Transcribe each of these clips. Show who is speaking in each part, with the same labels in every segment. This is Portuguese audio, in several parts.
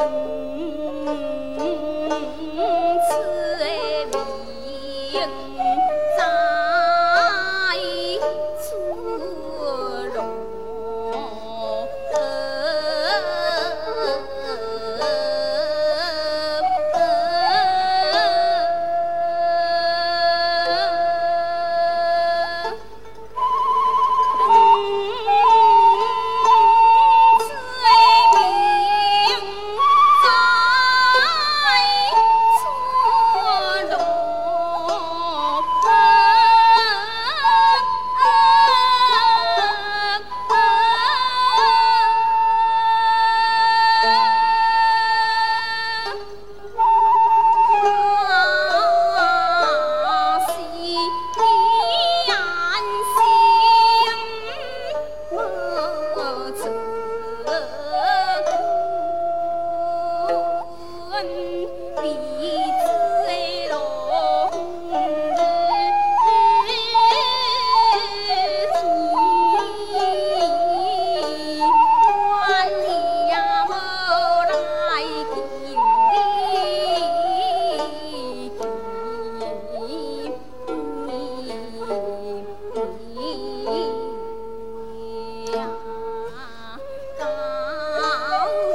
Speaker 1: Música Oh.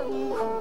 Speaker 1: cantando.